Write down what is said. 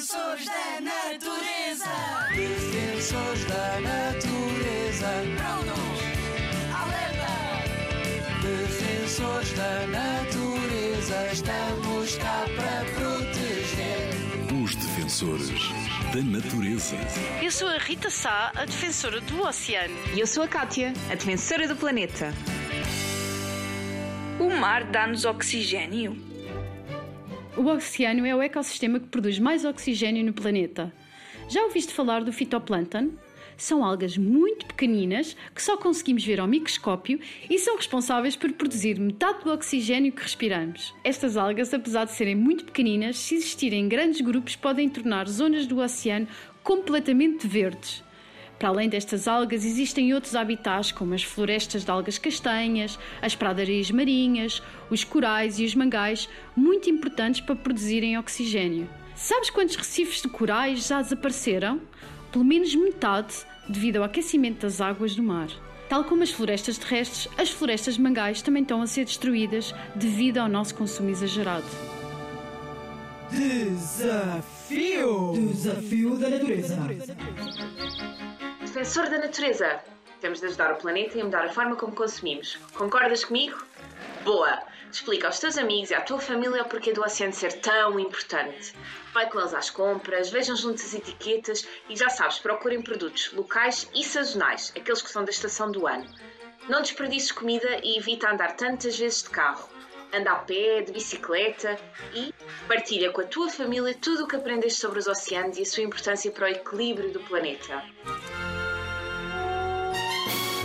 Defensores da natureza. Defensores da natureza. Prontos. Alerta. Defensores da natureza. Estamos cá para proteger. Os defensores da natureza. Eu sou a Rita Sá, a defensora do oceano. E eu sou a Kátia, a defensora do planeta. O mar dá-nos oxigênio. O oceano é o ecossistema que produz mais oxigênio no planeta. Já ouviste falar do fitoplâncton? São algas muito pequeninas que só conseguimos ver ao microscópio e são responsáveis por produzir metade do oxigênio que respiramos. Estas algas, apesar de serem muito pequeninas, se existirem em grandes grupos, podem tornar zonas do oceano completamente verdes. Para além destas algas, existem outros habitats, como as florestas de algas castanhas, as pradarias marinhas, os corais e os mangais, muito importantes para produzirem oxigênio. Sabes quantos recifes de corais já desapareceram? Pelo menos metade devido ao aquecimento das águas do mar. Tal como as florestas terrestres, as florestas de mangais também estão a ser destruídas devido ao nosso consumo exagerado. Desafio! Desafio da natureza. Defensor da natureza. Temos de ajudar o planeta e mudar a forma como consumimos. Concordas comigo? Boa! Explica aos teus amigos e à tua família o porquê do oceano ser tão importante. Vai com eles às compras, vejam juntos as etiquetas e já sabes, procurem produtos locais e sazonais, aqueles que são da estação do ano. Não desperdices comida e evita andar tantas vezes de carro. Anda a pé, de bicicleta e partilha com a tua família tudo o que aprendeste sobre os oceanos e a sua importância para o equilíbrio do planeta.